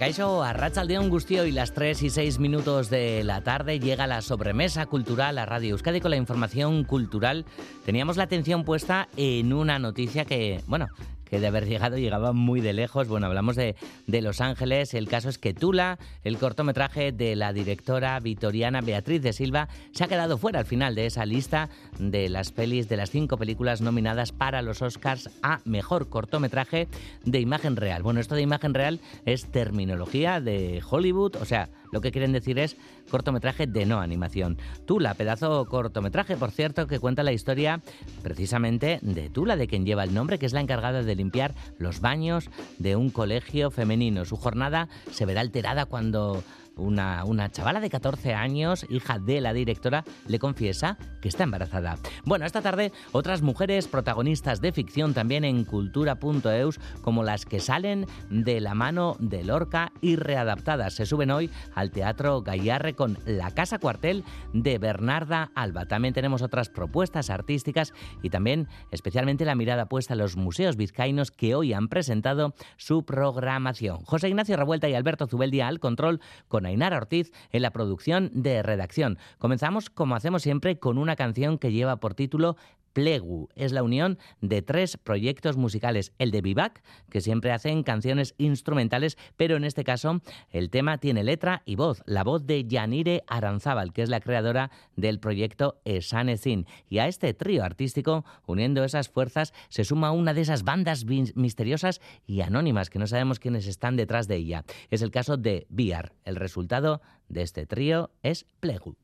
Pacaixo, a Rachaldeón Gustio y las 3 y 6 minutos de la tarde llega la sobremesa cultural a Radio Euskadi con la información cultural. Teníamos la atención puesta en una noticia que, bueno, que de haber llegado llegaba muy de lejos. Bueno, hablamos de, de, Los Ángeles. El caso es que Tula, el cortometraje de la directora vitoriana Beatriz de Silva, se ha quedado fuera al final de esa lista de las pelis, de las cinco películas nominadas para los Oscars a Mejor Cortometraje de Imagen Real. Bueno, esto de Imagen Real es terminología de Hollywood, o sea, lo que quieren decir es cortometraje de no animación. Tula, pedazo cortometraje, por cierto, que cuenta la historia precisamente de Tula, de quien lleva el nombre, que es la encargada de limpiar los baños de un colegio femenino. Su jornada se verá alterada cuando una, una chavala de 14 años, hija de la directora, le confiesa que está embarazada. Bueno, esta tarde otras mujeres protagonistas de ficción también en cultura.eus, como las que salen de la mano de Lorca y readaptadas. Se suben hoy al Teatro Gallarre con La Casa Cuartel de Bernarda Alba. También tenemos otras propuestas artísticas y también especialmente la mirada puesta a los museos vizcaínos que hoy han presentado su programación. José Ignacio Revuelta y Alberto Zubeldia al control con Ainara Ortiz en la producción de redacción. Comenzamos, como hacemos siempre, con una canción que lleva por título Plegu. Es la unión de tres proyectos musicales. El de Vivac, que siempre hacen canciones instrumentales, pero en este caso el tema tiene letra y voz. La voz de Yanire Aranzábal, que es la creadora del proyecto Esanecin. Y a este trío artístico, uniendo esas fuerzas, se suma una de esas bandas misteriosas y anónimas que no sabemos quiénes están detrás de ella. Es el caso de Biar. El resultado de este trío es Plegu.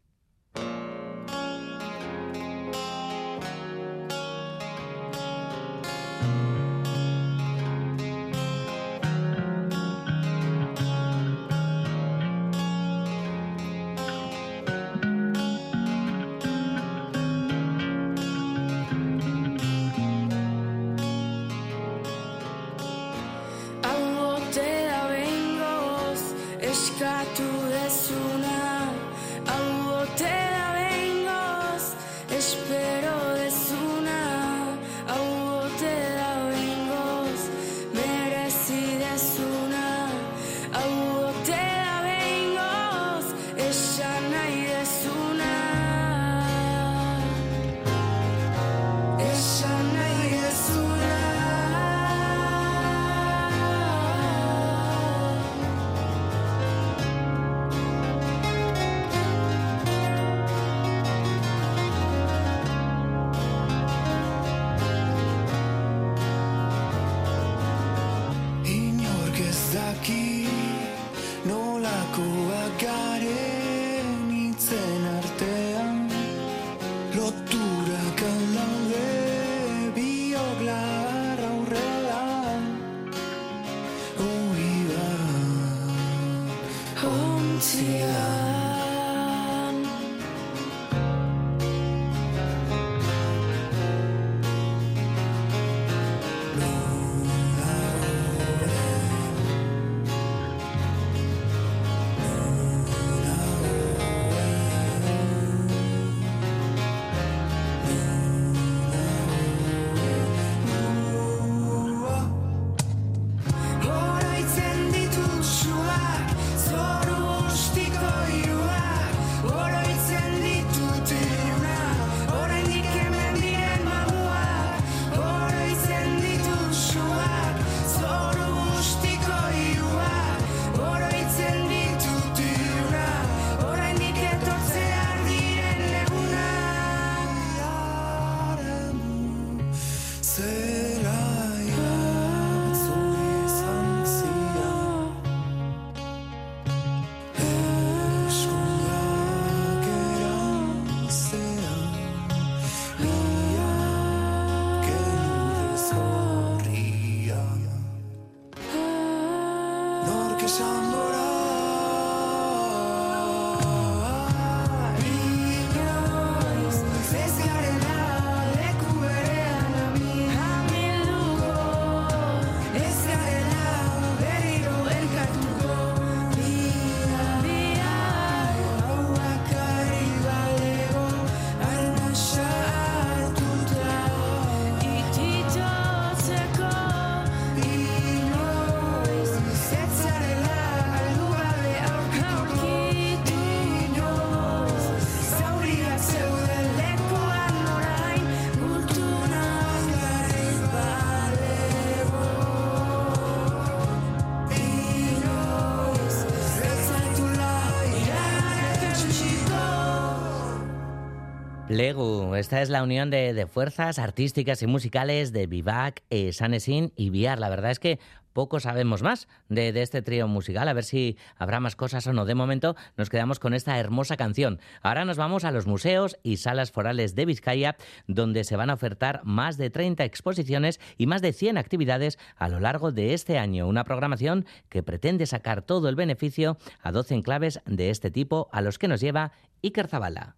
Legu, esta es la unión de, fuerzas artísticas y musicales de Vivac, eh, Sanesin y Viar. La verdad es que poco sabemos más de, este trío musical, a ver si habrá más cosas o no. De momento nos quedamos con esta hermosa canción. Ahora nos vamos a los museos y salas forales de Vizcaya, donde se van a ofertar más de 30 exposiciones y más de 100 actividades a lo largo de este año. Una programación que pretende sacar todo el beneficio a 12 enclaves de este tipo a los que nos lleva Iker Zabala.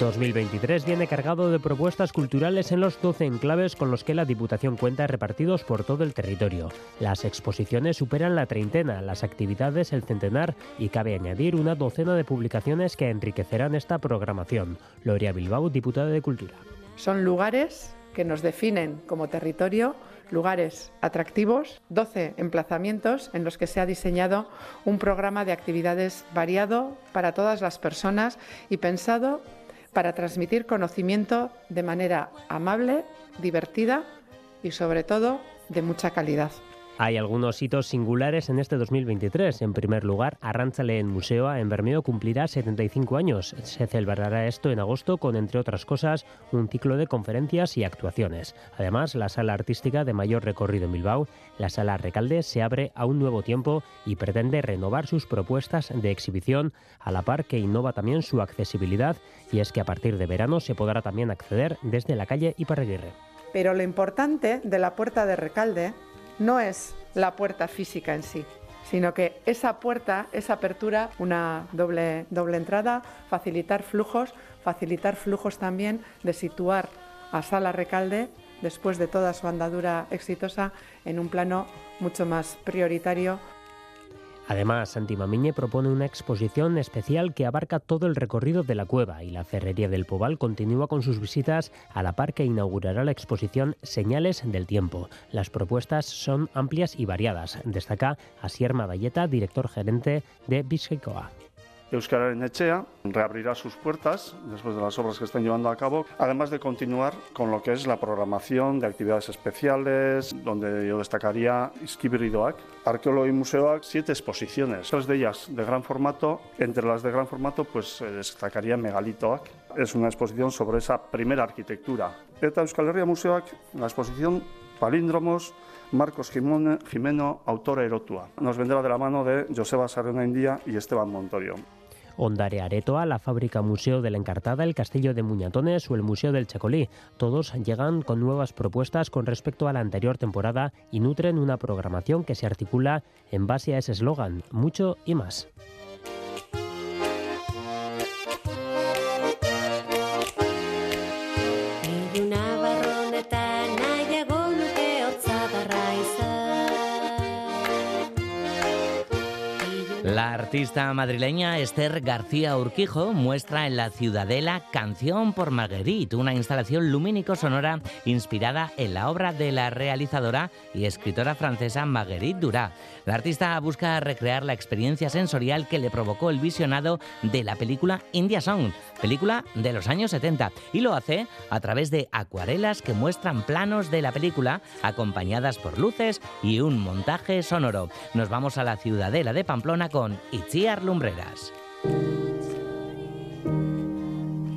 2023 viene cargado de propuestas culturales en los 12 enclaves con los que la Diputación cuenta repartidos por todo el territorio. Las exposiciones superan la treintena, las actividades el centenar y cabe añadir una docena de publicaciones que enriquecerán esta programación. Gloria Bilbao, diputada de Cultura. Son lugares que nos definen como territorio lugares atractivos, 12 emplazamientos en los que se ha diseñado un programa de actividades variado para todas las personas y pensado para transmitir conocimiento de manera amable, divertida y sobre todo de mucha calidad. Hay algunos hitos singulares en este 2023. En primer lugar, Arrantzale en Museo en Bermeo cumplirá 75 años. Se celebrará esto en agosto con, entre otras cosas, un ciclo de conferencias y actuaciones. Además, la sala artística de mayor recorrido en Bilbao, la sala Recalde, se abre a un nuevo tiempo y pretende renovar sus propuestas de exhibición, a la par que innova también su accesibilidad, y es que a partir de verano se podrá también acceder desde la calle Iparraguirre. Pero lo importante de la puerta de Recalde no es la puerta física en sí, sino que esa puerta, esa apertura, una doble, doble entrada, facilitar flujos, facilitar flujos también de situar a Sala Recalde, después de toda su andadura exitosa, en un plano mucho más prioritario Además, Santi Mamiñe propone una exposición especial que abarca todo el recorrido de la cueva y la Ferrería del Pobal continúa con sus visitas a la par que inaugurará la exposición Señales del Tiempo. Las propuestas son amplias y variadas. Destaca Asier Madalleta, director gerente de Bizkaikoa. Euskararen Echea reabrirá sus puertas después de las obras que están llevando a cabo, además de continuar con lo que es la programación de actividades especiales, donde yo destacaría Iskibiridoak, Arqueólogo y Museoak, siete exposiciones, tres de ellas de gran formato. Entre las de gran formato, pues destacaría Megalitoak. Es una exposición sobre esa primera arquitectura. Eta Euskal Herria Museoak, la exposición Palíndromos, Marcos Jimeno, autora erotua. Nos vendrá de la mano de Joseba Sarena India y Esteban Montorio. Ondare Aretoa, la fábrica Museo de la Encartada, el Castillo de Muñatones o el Museo del Chacolí. Todos llegan con nuevas propuestas con respecto a la anterior temporada y nutren una programación que se articula en base a ese eslogan, mucho y más. La artista madrileña Esther García Urquijo muestra en la Ciudadela Canción por Marguerite, una instalación lumínico-sonora inspirada en la obra de la realizadora y escritora francesa Marguerite Duras. La artista busca recrear la experiencia sensorial que le provocó el visionado de la película India Song, película de los años 70, y lo hace a través de acuarelas que muestran planos de la película acompañadas por luces y un montaje sonoro. Nos vamos a la Ciudadela de Pamplona con Itziar Lumbreras.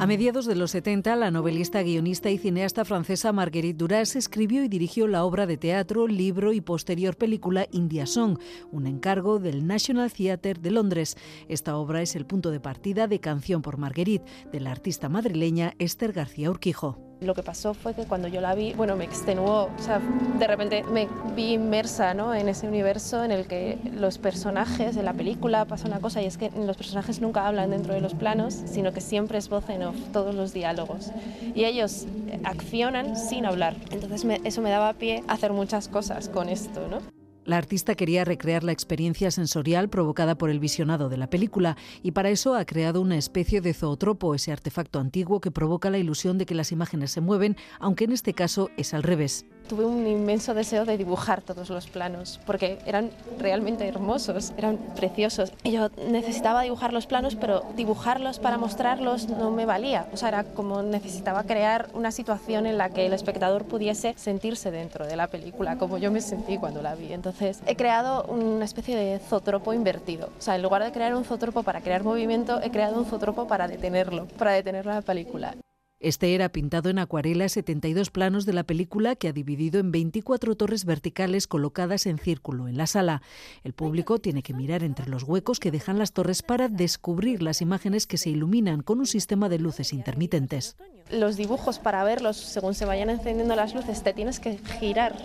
A mediados de los 70, la novelista, guionista y cineasta francesa Marguerite Duras escribió y dirigió la obra de teatro, libro y posterior película India Song, un encargo del National Theatre de Londres. Esta obra es el punto de partida de Canción por Marguerite, de la artista madrileña Esther García Urquijo. Lo que pasó fue que cuando yo la vi, bueno, me extenuó, o sea, de repente me vi inmersa ¿no? en ese universo en el que los personajes de la película pasa una cosa y es que los personajes nunca hablan dentro de los planos, sino que siempre es voz en off, todos los diálogos. Y ellos accionan sin hablar. Entonces eso me daba pie a hacer muchas cosas con esto, ¿no? La artista quería recrear la experiencia sensorial provocada por el visionado de la película y para eso ha creado una especie de zootropo, ese artefacto antiguo que provoca la ilusión de que las imágenes se mueven, aunque en este caso es al revés. Tuve un inmenso deseo de dibujar todos los planos, porque eran realmente hermosos, eran preciosos. Y yo necesitaba dibujar los planos, pero dibujarlos para mostrarlos no me valía. O sea, era como necesitaba crear una situación en la que el espectador pudiese sentirse dentro de la película, como yo me sentí cuando la vi. Entonces, he creado una especie de zotropo invertido. O sea, en lugar de crear un zotropo para crear movimiento, he creado un zotropo para detenerlo, para detener la película. Este era pintado en acuarela 72 planos de la película que ha dividido en 24 torres verticales colocadas en círculo en la sala. El público tiene que mirar entre los huecos que dejan las torres para descubrir las imágenes que se iluminan con un sistema de luces intermitentes. Los dibujos para verlos según se vayan encendiendo las luces te tienes que girar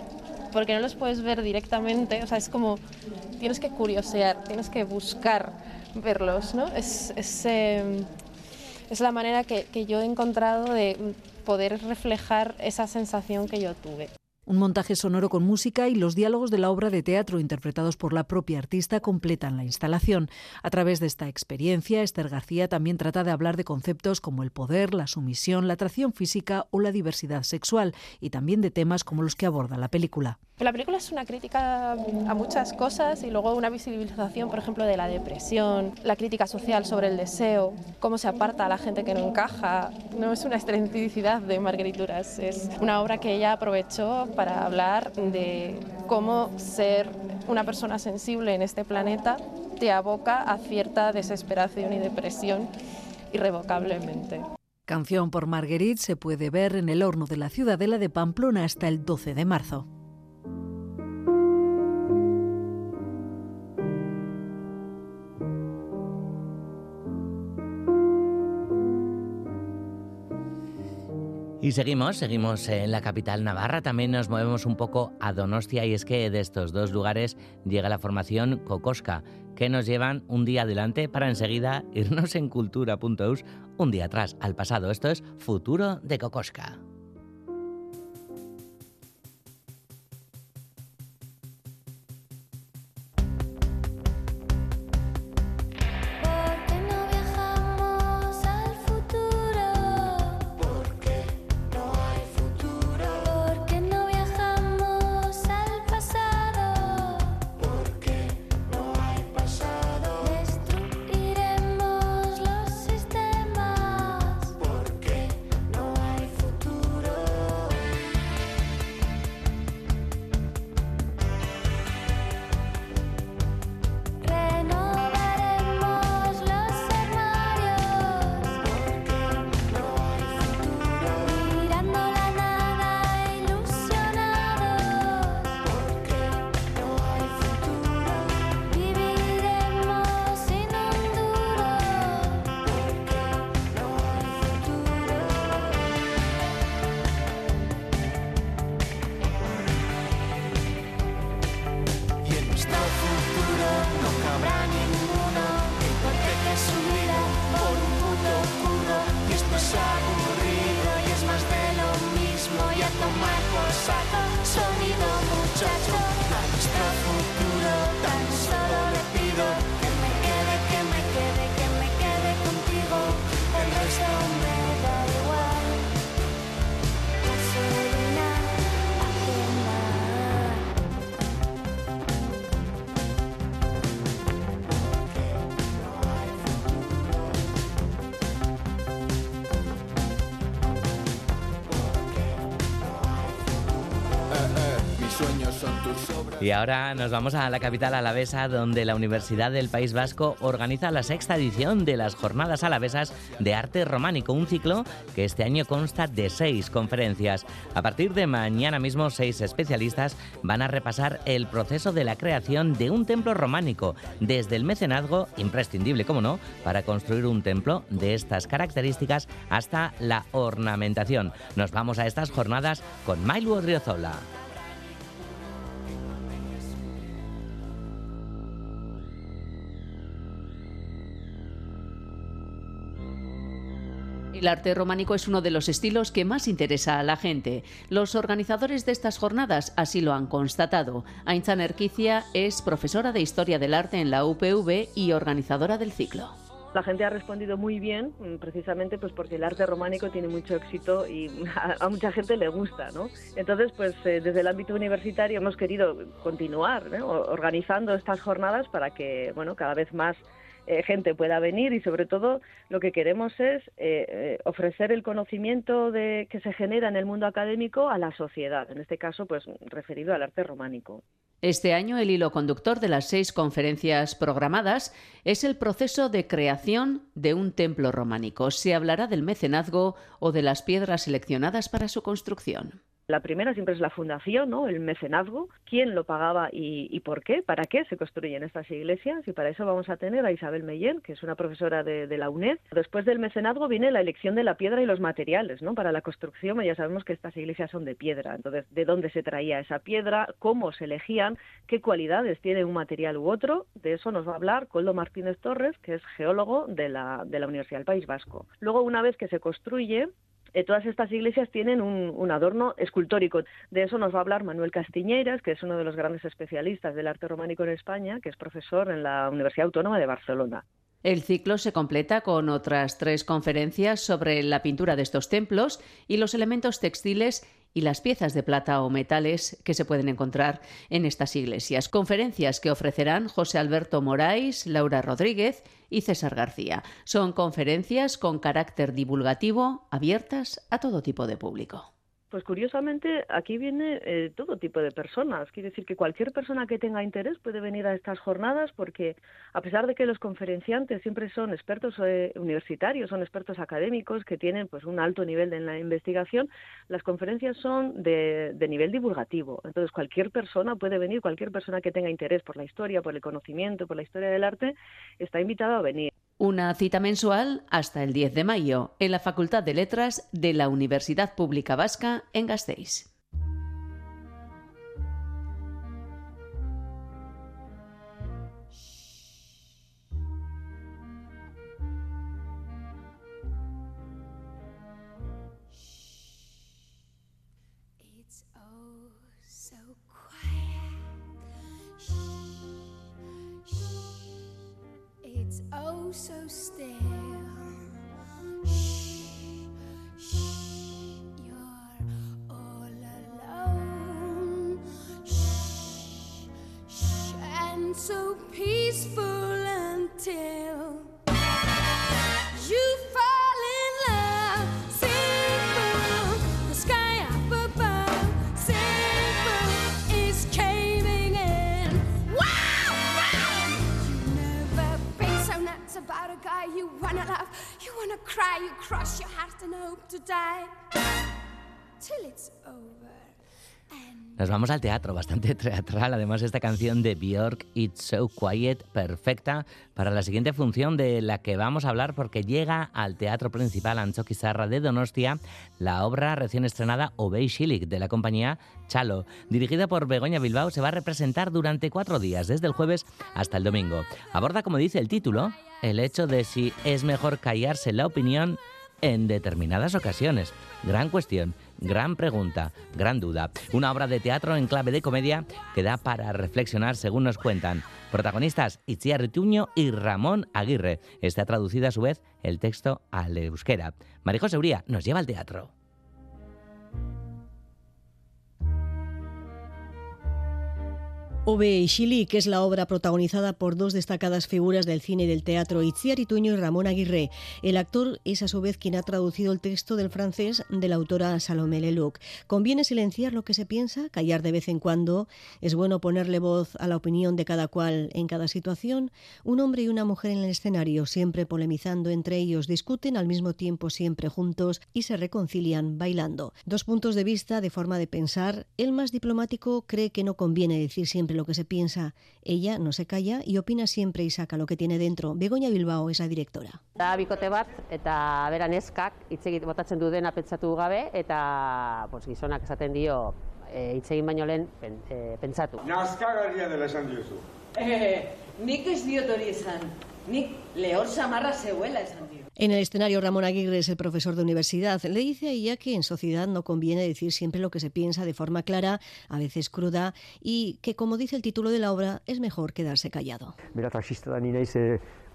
porque no los puedes ver directamente, o sea, es como tienes que curiosear, tienes que buscar verlos, ¿no? Es, em, es la manera que, que yo he encontrado de poder reflejar esa sensación que yo tuve. Un montaje sonoro con música y los diálogos de la obra de teatro interpretados por la propia artista completan la instalación. A través de esta experiencia, Esther García también trata de hablar de conceptos como el poder, la sumisión, la atracción física o la diversidad sexual, y también de temas como los que aborda la película. La película es una crítica a muchas cosas y luego una visibilización, por ejemplo, de la depresión, la crítica social sobre el deseo, cómo se aparta a la gente que no encaja. No es una excentricidad de Margarituras, es una obra que ella aprovechó para hablar de cómo ser una persona sensible en este planeta te aboca a cierta desesperación y depresión irrevocablemente. Canción por Marguerite se puede ver en el horno de la Ciudadela de Pamplona hasta el 12 de marzo. Y seguimos, seguimos en la capital navarra, también nos movemos un poco a Donostia y es que de estos dos lugares llega la formación Cocosca, que nos llevan un día adelante para enseguida irnos en cultura.eus un día atrás al pasado. Esto es Futuro de Cocosca. Y ahora nos vamos a la capital alavesa, donde la Universidad del País Vasco organiza la sexta edición de las Jornadas Alavesas de Arte Románico, un ciclo que este año consta de seis conferencias. A partir de mañana mismo, seis especialistas van a repasar el proceso de la creación de un templo románico, desde el mecenazgo, imprescindible como no, para construir un templo de estas características, hasta la ornamentación. Nos vamos a estas jornadas con Mailu Odriozola. El arte románico es uno de los estilos que más interesa a la gente. Los organizadores de estas jornadas así lo han constatado. Ainzan Erquicia es profesora de Historia del Arte en la UPV y organizadora del ciclo. La gente ha respondido muy bien, mm, precisamente pues porque el arte románico tiene mucho éxito y a, mucha gente le gusta, ¿no? Entonces, pues eh, desde el ámbito universitario hemos querido continuar organizando estas jornadas para que, bueno, cada vez más eh, gente pueda venir y sobre todo lo que queremos es eh, eh, ofrecer el conocimiento que se genera en el mundo académico a la sociedad, en este caso pues referido al arte románico. Este año el hilo conductor de las seis conferencias programadas es el proceso de creación de un templo románico. Se hablará del mecenazgo o de las piedras seleccionadas para su construcción. La primera siempre es la fundación, ¿no? el mecenazgo, quién lo pagaba y, por qué, para qué se construyen estas iglesias y para eso vamos a tener a Isabel Mellén, que es una profesora de, la UNED. Después del mecenazgo viene la elección de la piedra y los materiales, ¿no? Para la construcción ya sabemos que estas iglesias son de piedra, entonces de dónde se traía esa piedra, cómo se elegían, qué cualidades tiene un material u otro, de eso nos va a hablar Coldo Martínez Torres, que es geólogo de la, de la Universidad del País Vasco. Luego, una vez que se construye, eh, todas estas iglesias tienen un, adorno escultórico. De eso nos va a hablar Manuel Castiñeiras, que es uno de los grandes especialistas del arte románico en España, que es profesor en la Universidad Autónoma de Barcelona. El ciclo se completa con otras tres conferencias sobre la pintura de estos templos y los elementos textiles y las piezas de plata o metales que se pueden encontrar en estas iglesias. Conferencias que ofrecerán José Alberto Moraes, Laura Rodríguez y César García. Son conferencias con carácter divulgativo, abiertas a todo tipo de público. Pues curiosamente aquí viene eh, todo tipo de personas. Quiere decir que cualquier persona que tenga interés puede venir a estas jornadas porque a pesar de que los conferenciantes siempre son expertos eh, universitarios, son expertos académicos que tienen pues un alto nivel de la investigación, las conferencias son de, de nivel divulgativo. Entonces cualquier persona puede venir, cualquier persona que tenga interés por la historia, por el conocimiento, por la historia del arte, está invitado a venir. Una cita mensual hasta el 10 de mayo en la Facultad de Letras de la Universidad Pública Vasca en Gasteiz. So still. Shh, shh, you're all alone. Shh, shh, and so peaceful until. Nos vamos al teatro, bastante teatral. Además, esta canción de Björk, It's So Quiet, perfecta para la siguiente función de la que vamos a hablar, porque llega al Teatro Principal Ancho Quizarra de Donostia la obra recién estrenada Obey Shilik de la compañía Chalo. Dirigida por Begoña Bilbao, se va a representar durante cuatro días, desde el jueves hasta el domingo. Aborda, como dice el título, el hecho de si es mejor callarse la opinión en determinadas ocasiones. Gran cuestión, gran pregunta, gran duda. Una obra de teatro en clave de comedia que da para reflexionar según nos cuentan. Protagonistas Itziar Rituño y Ramón Aguirre. Está traducido a su vez el texto al euskera. Marijo Seuría nos lleva al teatro. Ove Shili, que es la obra protagonizada por dos destacadas figuras del cine y del teatro, Itziar Ituño y Ramón Aguirre. El actor es a su vez quien ha traducido el texto del francés de la autora Salomé Leluc. Conviene silenciar lo que se piensa, callar de vez en cuando. Es bueno ponerle voz a la opinión de cada cual en cada situación. Un hombre y una mujer en el escenario, siempre polemizando entre ellos, discuten al mismo tiempo siempre juntos y se reconcilian bailando. Dos puntos de vista, de forma de pensar. El más diplomático cree que no conviene decir siempre lo que se piensa. Ella no se calla y opina siempre y saca lo que tiene dentro. Begoña Bilbao es la directora. Da bikote bat eta bera neskak hitz egit botatzen du dena pentsatu gabe eta pues gizonak esaten dio eh hitz egin baino lehen pen, e, pentsatu. Naskagarria dela esan diozu. Eh, nik ez diot hori esan. Nik lehor samarra zeuela esan dio. En el escenario, Ramón Aguirre es el profesor de universidad. Le dice a ella que en sociedad no conviene decir siempre lo que se piensa de forma clara, a veces cruda, y que, como dice el título de la obra, es mejor quedarse callado. Mira,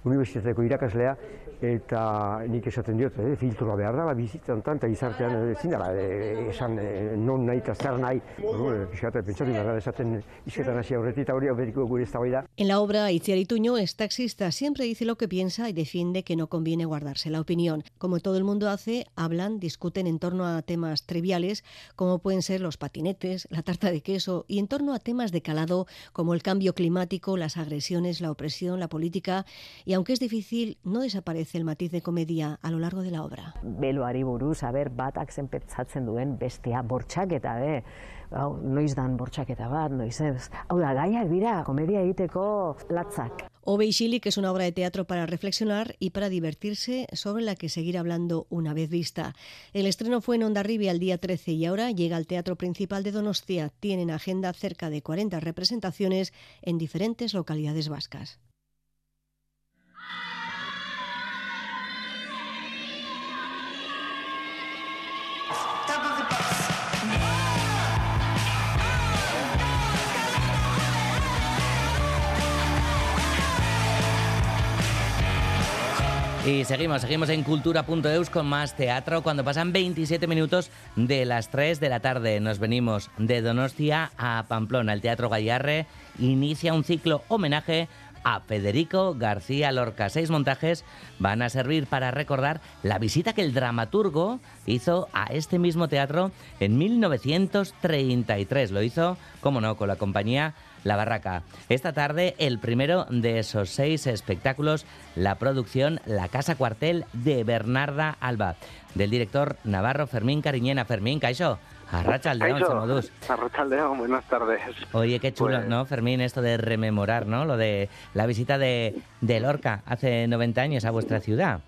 unibertsitateko irakaslea, eta nik esaten diot, eh, filtroa behar da, bizitzan eta gizartean ezin dara, eh, esan eh, non nahi eta zer nahi. Bueno, pixkate, pentsatu behar esaten izketan hasi aurretik eta hori beriko gure ez da. En la obra, Itziar Tuño es taxista, siempre dice lo que piensa y defiende que no conviene guardarse la opinión. Como todo el mundo hace, hablan, discuten en torno a temas triviales, como pueden ser los patinetes, la tarta de queso, y en torno a temas de calado, como el cambio climático, las agresiones, la opresión, la política, y aunque es difícil, no desaparece el matiz de comedia a lo largo de la obra. Beloari buruz, aber batak zenpetzatzen duen bestea bortxaketa, be. Hau, noiz dan bortxaketa bat, noiz ez. Hau da, gaiak dira, komedia egiteko latzak. Ove que es una obra de teatro para reflexionar y para divertirse, sobre la que seguir hablando una vez vista. El estreno fue en Ondarribia el día 13 y ahora llega al Teatro Principal de Donostia. Tienen agenda cerca de 40 representaciones en diferentes localidades vascas. Y seguimos, seguimos en cultura.eus con más teatro cuando pasan 27 minutos de las 3 de la tarde. Nos venimos de Donostia a Pamplona. El Teatro Gallarre inicia un ciclo homenaje a Federico García Lorca. Seis montajes van a servir para recordar la visita que el dramaturgo hizo a este mismo teatro en 1933. Lo hizo, como no, con la compañía la Barraca. Esta tarde, el primero de esos seis espectáculos, la producción La Casa Cuartel de Bernarda Alba, del director Navarro Fermín Cariñena. Fermín, Caixo. Arrachaldeón, Samodús. Arrachaldeón, buenas tardes. Oye, qué chulo, Pues- ¿no, Fermín? Esto de rememorar, ¿no? Lo de la visita de, de Lorca hace 90 años a vuestra ciudad.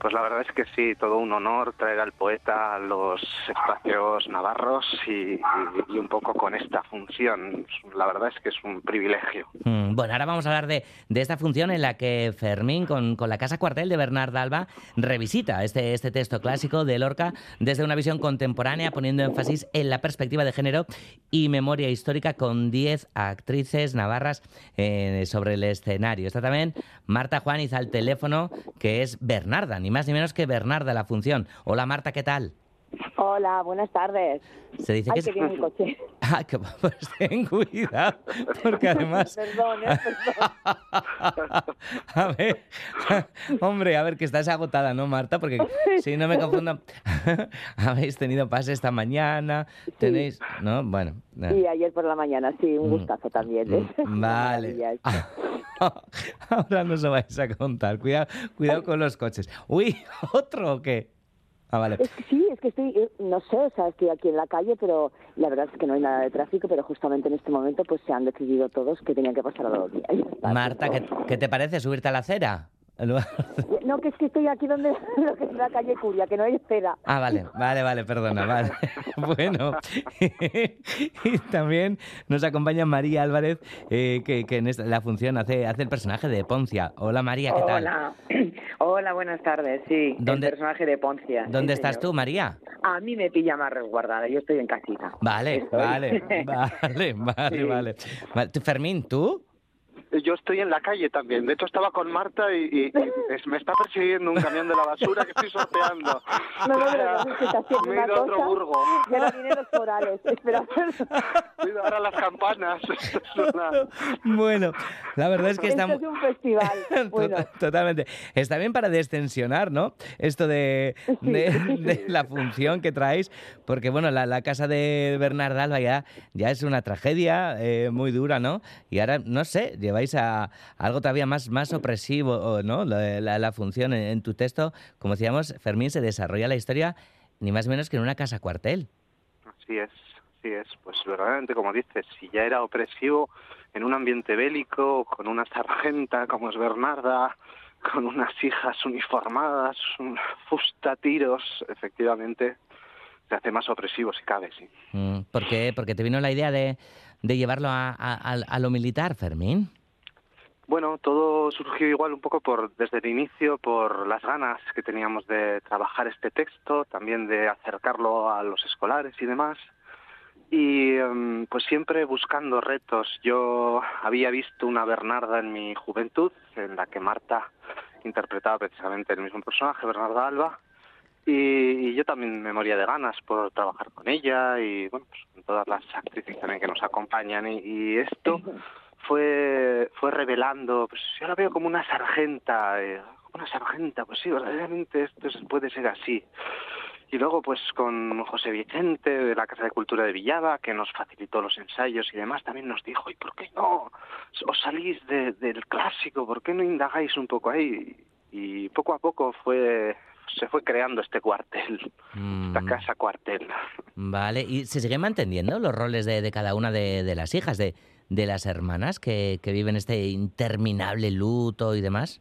Pues la verdad es que sí, todo un honor traer al poeta a los espacios navarros y, un poco con esta función. La verdad es que es un privilegio. Mm, Bueno, ahora vamos a hablar de, de esta función en la que Fermín, con, con la Casa Cuartel de Bernarda Alba, revisita este, este texto clásico de Lorca desde una visión contemporánea, poniendo énfasis en la perspectiva de género y memoria histórica con 10 actrices navarras eh, sobre el escenario. Está también Marta Juaniz al teléfono, que es Bernarda, ni más ni menos que Bernarda la función. Hola Marta, ¿qué tal? Hola, buenas tardes. Se dice Ay, que que es- un coche. Ah, que pues ten cuidado, porque además... Perdón, eh, A ver, hombre, a ver, que estás agotada, ¿no, Marta? Porque si no me confundo, habéis tenido pase esta mañana, tenéis, ¿no? Bueno, nada. Sí, ayer por la mañana, sí, un Mm. gustazo también. ¿eh? Mm, vale. Ahora no se vais a contar, cuidado, cuidado con los coches. Uy, ¿otro o qué? Ah, vale. Es que sí, es que estoy, eh, no sé, o sea, estoy aquí en la calle, pero la verdad es que no hay nada de tráfico, pero justamente en este momento pues se han decidido todos que tenían que pasar a los días. Marta, ¿qué, qué te parece subirte a la acera? No, que es que estoy aquí donde lo que es la calle Curia, que no hay espera. Ah, vale, vale, vale, perdona, vale. Bueno, y también nos acompaña María Álvarez, eh, que, que en esta- la función hace, hace el personaje de Poncia. Hola María, ¿qué tal? Hola. Hola, buenas tardes. Sí, ¿Dónde- el personaje de Poncia. ¿Dónde sí, estás señor. tú, María? A mí me pilla más resguardada, yo estoy en casita. Vale, Estoy. vale, vale, vale, Sí. vale. Fermín, ¿tú? Yo estoy en la calle también. De hecho, estaba con Marta y, y- y es- me está persiguiendo un camión de la basura que estoy sorteando. No, no, pero no, es que está haciendo una otro burgo. Ya no vienen los forales. Espera. Cuidado ahora las campanas. Esto Bueno, la verdad es que Esto estamos... es un festival. Bueno, Tota- Totalmente. Está bien para descensionar, ¿no? Esto de, de- de la función que traéis, porque bueno, la, la casa de Bernarda Alba ya, ya es una tragedia eh, muy dura, ¿no? Y ahora, no sé, lleváis a algo todavía más, más opresivo, ¿no? La, la- la función en, en tu texto, como decíamos, Fermín, se desarrolla la historia ni más menos que en una casa cuartel. Así es, así es. Pues verdaderamente, como dices, si ya era opresivo en un ambiente bélico, con una sargenta como es Bernarda, con unas hijas uniformadas, un fusta tiros, efectivamente, se hace más opresivo si cabe, sí. Mm, ¿Por qué? Porque te vino la idea de, de llevarlo a, a- a- a lo militar, Fermín. Bueno, todo surgió igual un poco por desde el inicio por las ganas que teníamos de trabajar este texto, también de acercarlo a los escolares y demás. y em, pues siempre buscando retos. Yo había visto una Bernarda en mi juventud, en la que Marta interpretaba precisamente el mismo personaje, Bernarda Alba, y, yo también me moría de ganas por trabajar con ella y bueno, pues con todas las actrices también que nos acompañan y, esto fue fue revelando, pues yo la veo como una sargenta, eh, una sargenta, pues sí, verdaderamente esto puede ser así. Y luego, pues con José Vicente de la Casa de Cultura de Villaba, que nos facilitó los ensayos y demás, también nos dijo, ¿y por qué no os salís del clásico? ¿Por qué no indagáis un poco ahí? Y poco a poco fue se fue creando este cuartel, esta mm. casa cuartel. Vale, ¿y se siguen manteniendo los roles de, cada una de, las hijas, de, de las hermanas que, que viven este interminable luto y demás?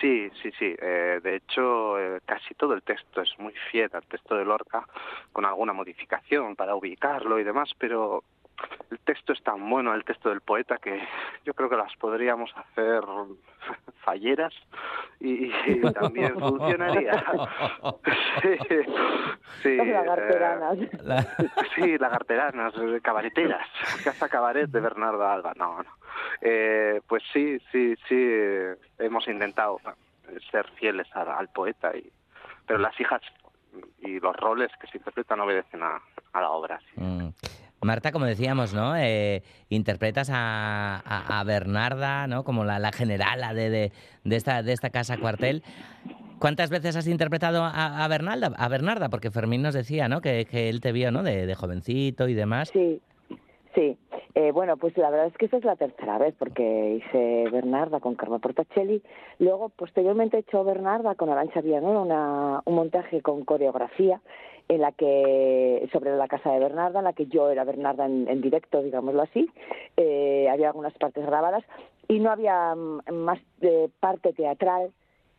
Sí, sí, sí. Eh, de hecho, eh, casi todo el texto es muy fiel al texto de Lorca, con alguna modificación para ubicarlo y demás, pero el texto es tan bueno, el texto del poeta, que yo creo que las podríamos hacer falleras y, también funcionaría. sí, lagarteranas. Eh, sí, lagarteranas, cabareteras. Casa Cabaret de Bernardo Alba. No, no. Eh, pues sí, sí, sí, hemos intentado ser fieles al, poeta, y, pero las hijas y los roles que se interpretan obedecen a, la obra. Mm. Marta, como decíamos, ¿no? Eh, interpretas a, Bernarda, ¿no? Como la, la generala de, de, esta, de esta casa cuartel. ¿Cuántas veces has interpretado a, Bernarda, a Bernarda? Porque Fermín nos decía, ¿no? Que, él te vio, ¿no? De, de jovencito y demás. Sí, sí. Eh, bueno, pues la verdad es que esta es la tercera vez porque hice Bernarda con Carmen Portacelli. Luego, posteriormente, he hecho Bernarda con Arancha Villanueva, un montaje con coreografía en la que sobre la casa de Bernarda, en la que yo era Bernarda en, directo, digámoslo así. Eh, había algunas partes grabadas y no había mm, más de parte teatral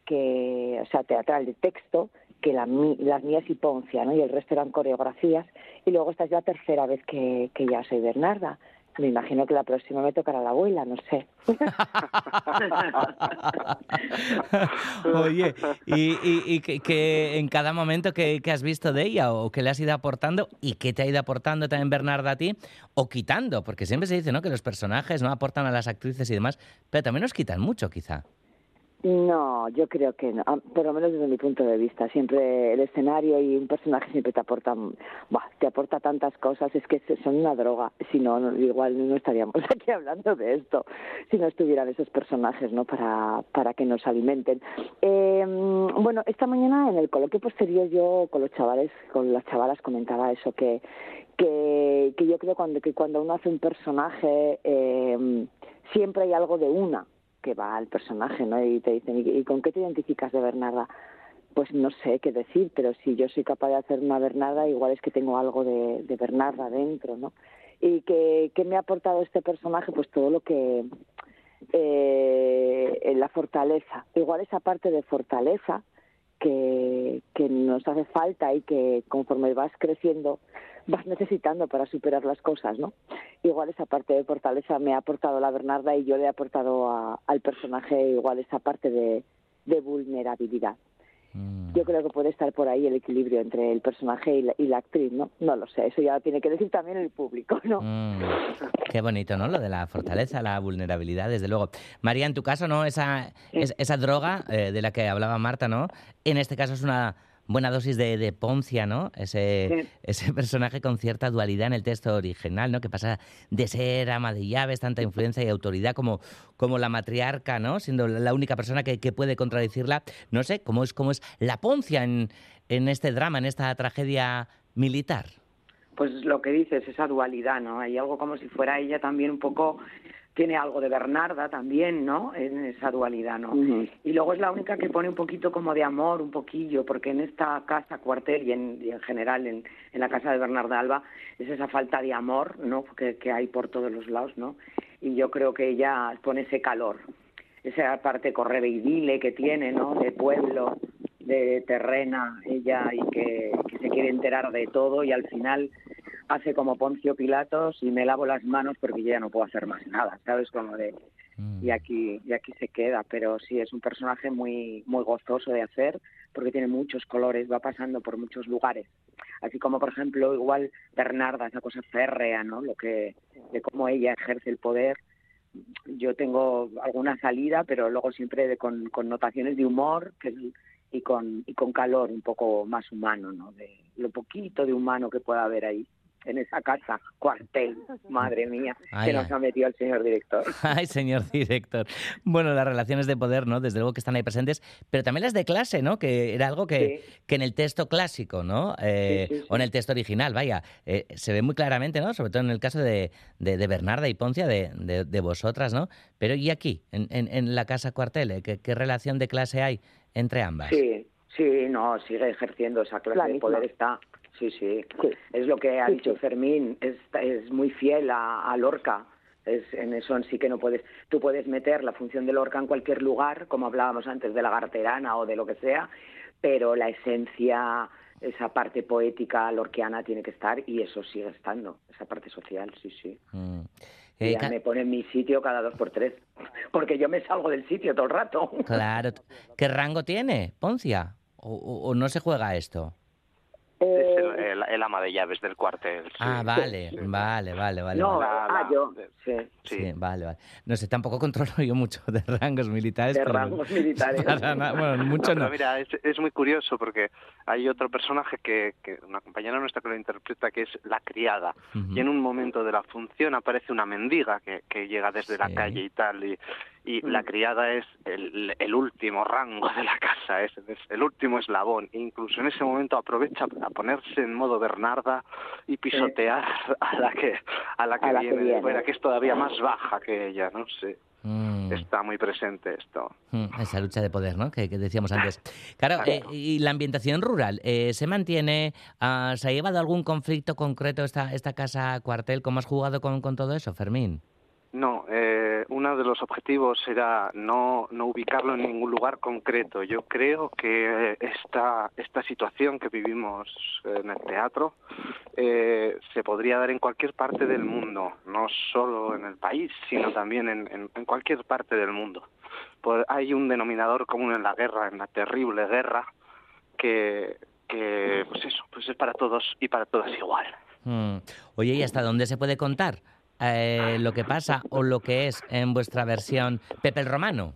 que, o sea, teatral de texto que las mías y Poncia, ¿no? Y el resto eran coreografías. Y luego esta es la tercera vez que, que ya soy Bernarda. Me imagino que la próxima me tocará la abuela, no sé. Oye, ¿y, y, que, en cada momento que, has visto de ella o que le has ido aportando y que te ha ido aportando también Bernarda a ti o quitando? Porque siempre se dice ¿no? que los personajes no aportan a las actrices y demás, pero también nos quitan mucho quizá. No, yo creo que no, ah, por lo menos desde mi punto de vista. Siempre el escenario y un personaje siempre te aportan, te aporta tantas cosas, es que son una droga. Si no, igual no estaríamos aquí hablando de esto, si no estuvieran esos personajes, ¿no? Para, para que nos alimenten. Eh, bueno, esta mañana en el coloquio posterior yo con los chavales, con las chavalas comentaba eso, que, que, que yo creo que cuando uno hace un personaje, eh, siempre hay algo de una que va al personaje, ¿no? Y te dicen, ¿y con qué te identificas de Bernarda? Pues no sé qué decir, pero si yo soy capaz de hacer una Bernarda, igual es que tengo algo de, de Bernarda dentro, ¿no? Y que, me ha aportado este personaje, pues todo lo que... Eh, la fortaleza, igual esa parte de fortaleza que, que nos hace falta y que conforme vas creciendo vas necesitando para superar las cosas, ¿no? Igual esa parte de fortaleza me ha aportado la Bernarda y yo le he aportado al personaje igual esa parte de, vulnerabilidad. Mm. Yo creo que puede estar por ahí el equilibrio entre el personaje y la, actriz, ¿no? No lo sé, eso ya lo tiene que decir también el público, ¿no? Mm. Qué bonito, ¿no? Lo de la fortaleza, la vulnerabilidad, desde luego. María, en tu caso, ¿no? Esa, esa droga eh, de la que hablaba Marta, ¿no? En este caso es una buena dosis de, de Poncia, ¿no? Ese, ese personaje con cierta dualidad en el texto original, ¿no? Que pasa de ser ama de llaves, tanta influencia y autoridad como, como la matriarca, ¿no? Siendo la única persona que, que puede contradecirla. No sé, ¿cómo es, cómo es la Poncia en, en este drama, en esta tragedia militar? Pues lo que dices, esa dualidad, ¿no? Hay algo como si fuera ella también un poco tiene algo de Bernarda también, ¿no? En esa dualidad, ¿no? Y luego es la única que pone un poquito como de amor, un poquillo, porque en esta casa cuartel y en, en general en, en, la casa de Bernarda Alba es esa falta de amor, ¿no? Que, que hay por todos los lados, ¿no? Y yo creo que ella pone ese calor, esa parte correveidile que tiene, ¿no? De pueblo, de terrena, ella y que, que se quiere enterar de todo y al final hace como Poncio Pilatos y me lavo las manos porque ya no puedo hacer más nada, ¿sabes? Como de y mm. aquí y aquí se queda, pero sí es un personaje muy muy gozoso de hacer porque tiene muchos colores, va pasando por muchos lugares. Así como, por ejemplo, igual Bernarda, esa cosa férrea, ¿no? Lo que, de cómo ella ejerce el poder. Yo tengo alguna salida, pero luego siempre con, con notaciones de humor que, y, con, y con calor un poco más humano, ¿no? De lo poquito de humano que pueda haber ahí en esa casa, cuartel, madre mía, que nos ha metido el señor director. Ay, señor director. Bueno, las relaciones de poder, ¿no? Desde luego que están ahí presentes, pero también las de clase, ¿no? Que era algo que, que en el texto clásico, ¿no? Eh, o en el texto original, vaya, eh, se ve muy claramente, ¿no? Sobre todo en el caso de, de, Bernarda y Poncia, de, de, vosotras, ¿no? Pero ¿y aquí, en, en, la casa cuartel? Eh, ¿Qué, ¿Qué relación de clase hay entre ambas? Sí, sí, no, sigue ejerciendo esa clase de poder, está Sí, sí, Es lo que ha dicho Fermín. Es, es muy fiel a, Lorca. Es, en eso sí que no puedes. Tú puedes meter la función de Lorca en cualquier lugar, como hablábamos antes de la garterana o de lo que sea, pero la esencia, esa parte poética lorquiana tiene que estar y eso sigue estando, esa parte social, sí, sí. Mm. Eh, ya me pone en mi sitio cada dos por tres, porque yo me salgo del sitio todo el rato. Claro. ¿Qué rango tiene, Poncia? o no se juega esto? Es el, el, ama de llaves del cuartel. Ah, vale, vale, vale, vale. No, ah, yo, sí. sí. vale, vale. No sé, tampoco controlo yo mucho de rangos militares. De rangos militares. bueno, mucho no. mira, es, es, muy curioso porque hay otro personaje que, que, una compañera nuestra que lo interpreta, que es la criada. Y en un momento de la función aparece una mendiga que, que llega desde la calle y tal, y, y la criada es el, el, último rango de la casa, es, el último eslabón. incluso en ese momento aprovecha para ponerse en modo Bernarda y pisotear a la que a la que, viene, de fuera, que es todavía más baja que ella, no sé. Mm. Está muy presente esto. Mm, esa lucha de poder, ¿no? Que, decíamos antes. Claro, eh, y la ambientación rural, eh, ¿se mantiene? Ah, ¿Se ha llevado algún conflicto concreto esta, esta casa cuartel? ¿Cómo has jugado con, con todo eso, Fermín? No, eh, uno de los objetivos era no, no ubicarlo en ningún lugar concreto. Yo creo que esta, esta situación que vivimos en el teatro eh, se podría dar en cualquier parte del mundo, no solo en el país, sino también en, en, cualquier parte del mundo. Pues hay un denominador común en la guerra, en la terrible guerra, que, que pues eso, pues es para todos y para todas igual. Mm. Oye, ¿y hasta dónde se puede contar? Eh, lo que pasa o lo que es en vuestra versión Pepe el Romano?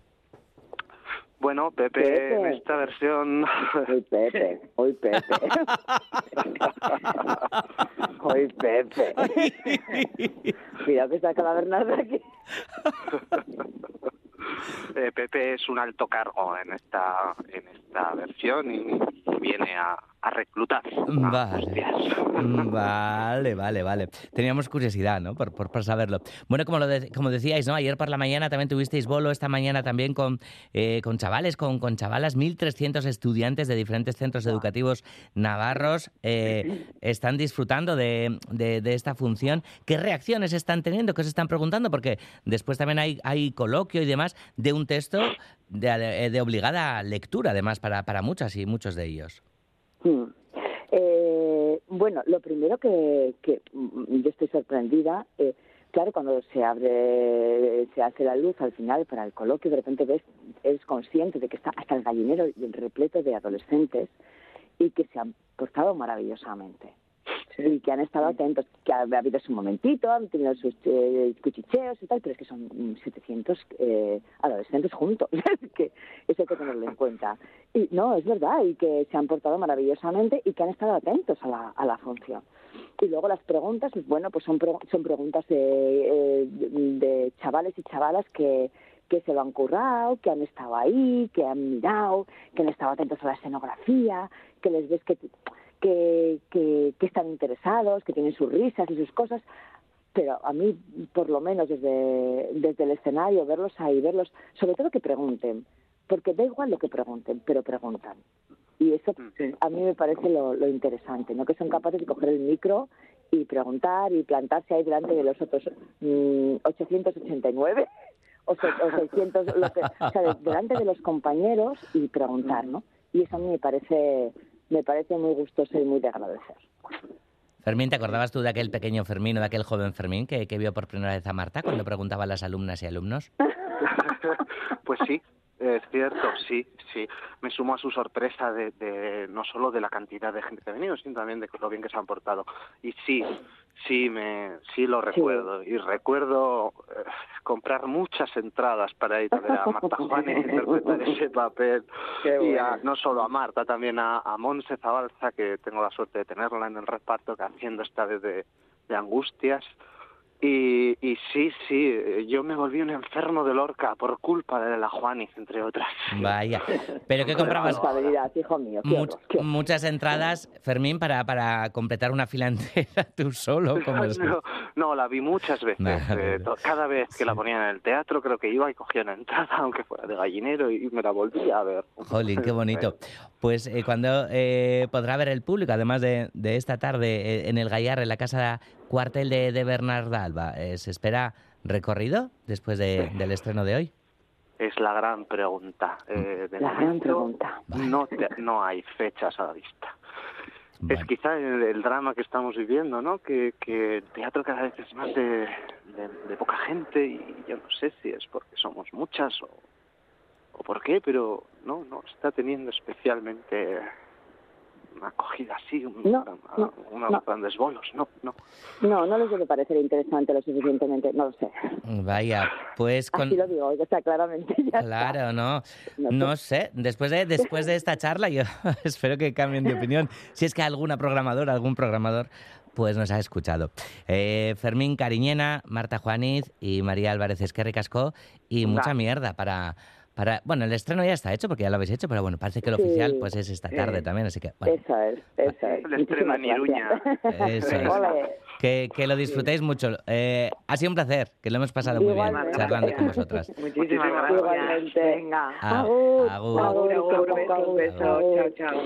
Bueno, Pepe, en esta versión... Hoy Pepe, hoy Pepe. hoy Pepe. Cuidado que saca la Bernarda aquí. Eh, Pepe es un alto cargo en esta, en esta versión y viene a, a reclutar. Vale. vale, vale, vale. Teníamos curiosidad, ¿no? Por, por, saberlo. Bueno, como, lo como decíais, ¿no? Ayer por la mañana también tuvisteis bolo, esta mañana también con, eh, con chavales, con, con chavalas, 1.300 estudiantes de diferentes centros educativos navarros eh, están disfrutando de, de, esta función. ¿Qué reacciones están teniendo? ¿Qué os están preguntando? Porque después también hay, hay coloquio y demás de un texto de, de obligada lectura, además, para, para muchas y muchos de ellos. Hmm. Eh, bueno, lo primero que, que mm, yo estoy sorprendida, eh, claro, cuando se abre, se hace la luz al final para el coloquio, de repente ves, eres consciente de que está hasta el gallinero repleto de adolescentes y que se han portado maravillosamente y que han estado atentos, que ha, habido su momentito, han tenido sus eh, cuchicheos y tal, pero es que son 700 eh, adolescentes juntos, que eso hay que tenerlo en cuenta. Y no, es verdad, y que se han portado maravillosamente y que han estado atentos a la, a la función. Y luego las preguntas, pues bueno, pues son, son preguntas de, eh, de chavales y chavalas que, que se lo han currado, que han estado ahí, que han mirado, que han estado atentos a la escenografía, que les ves que que, que, están interesados, que tienen sus risas y sus cosas, pero a mí, por lo menos desde, desde el escenario, verlos ahí, verlos, sobre todo que pregunten, porque da igual lo que pregunten, pero preguntan. Y eso a mí me parece lo, lo interesante, ¿no? Que son capaces de coger el micro y preguntar y plantarse ahí delante de los otros 889 mm, o, 600, o sea, delante de los compañeros y preguntar, ¿no? Y eso a mí me parece me parece muy gustoso y muy de agradecer. Fermín, ¿te acordabas tú de aquel pequeño Fermín o de aquel joven Fermín que, vio por primera vez a Marta cuando preguntaba a las alumnas y alumnos? pues sí, Es cierto, sí, sí. Me sumo a su sorpresa de, de no solo de la cantidad de gente que ha venido, sino también de lo bien que se han portado. Y sí, sí, me, sí lo recuerdo. Y recuerdo eh, comprar muchas entradas para ir a ver a Marta Juanes interpretar ese papel. Qué y a- no solo a Marta, también a, a Monse Zabalza, que tengo la suerte de tenerla en el reparto, que haciendo esta vez de, de Angustias. Y, y sí, sí, yo me volví un enfermo de Lorca por culpa de la Juanis, entre otras. Vaya. ¿Pero qué comprabas? Hijo mío. qué Much- horror, qué horror. muchas entradas, Fermín, para, para completar una fila entera tú solo. ¿cómo No, no, la vi muchas veces. Vale. eh, to- cada vez que la ponían en el teatro, creo que iba y cogía una entrada, aunque fuera de gallinero, y me la volvía a ver. Jolín, qué bonito. Pues eh, cuando eh, podrá ver el público, además de, de esta tarde eh, en el Gallar, en la casa cuartel de, de Bernarda Alba, eh, ¿se espera recorrido después de- del estreno de hoy? Es la gran pregunta. eh, de La gran pregunta. No, te- no hay fechas a la vista. Es quizá el, el drama que estamos viviendo, ¿no? Que, que el teatro cada vez es más de, de, de poca gente y yo no sé si es porque somos muchas o, o por qué, pero no, no está teniendo especialmente una acogida así, un- No, no, unos no. grandes bolos, no, no. No, no les debe parecer interesante lo suficientemente, no lo sé. Vaya, pues con... Así lo digo, o sea, claramente ya Claro, no. No No sé. Después de, después de esta charla, yo espero que cambien de opinión. Si es que alguna programadora, algún programador, pues nos ha escuchado. Eh, Fermín Cariñena, Marta Juaniz y María Álvarez Esquerri Cascó. Y mucha mierda para, para. Bueno, el estreno ya está hecho porque ya lo habéis hecho, pero bueno, parece que el Sí. oficial pues es esta tarde Sí. también, así que bueno, Eso es, eso es. El estreno en Iruña. eso es. Que, que lo disfrutéis mucho. Eh, ha sido un placer, que lo hemos pasado muy bien charlando con vosotras. Muchísimas gracias. Igualmente. Venga. A- Agur, agur. Agur, agur, besos, besos. Chao, chao.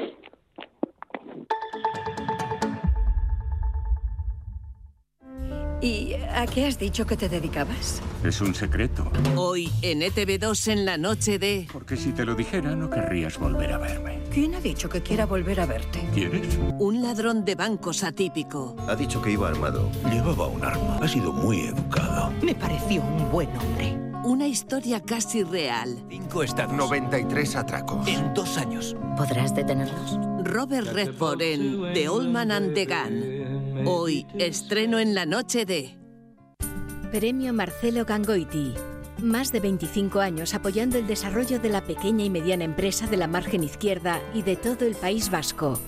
¿Y a qué has dicho que te dedicabas? Es un secreto, Hoy en ETV2 en la noche de... porque si te lo dijera no querrías volver a verme. ¿Quién ha dicho que quiera volver a verte? ¿Quieres? Un ladrón de bancos atípico. Ha dicho que iba armado. Llevaba un arma. Ha sido muy educado. Me pareció un buen hombre. Una historia casi real. Cinco estados. 93 atracos. En dos años. ¿Podrás detenerlos? Robert Redford en The Old Man and the Gun. Hoy estreno en la noche de... Premio Marcelo Gangoiti. Más de 25 años apoyando el desarrollo de la pequeña y mediana empresa de la margen izquierda y de todo el País Vasco.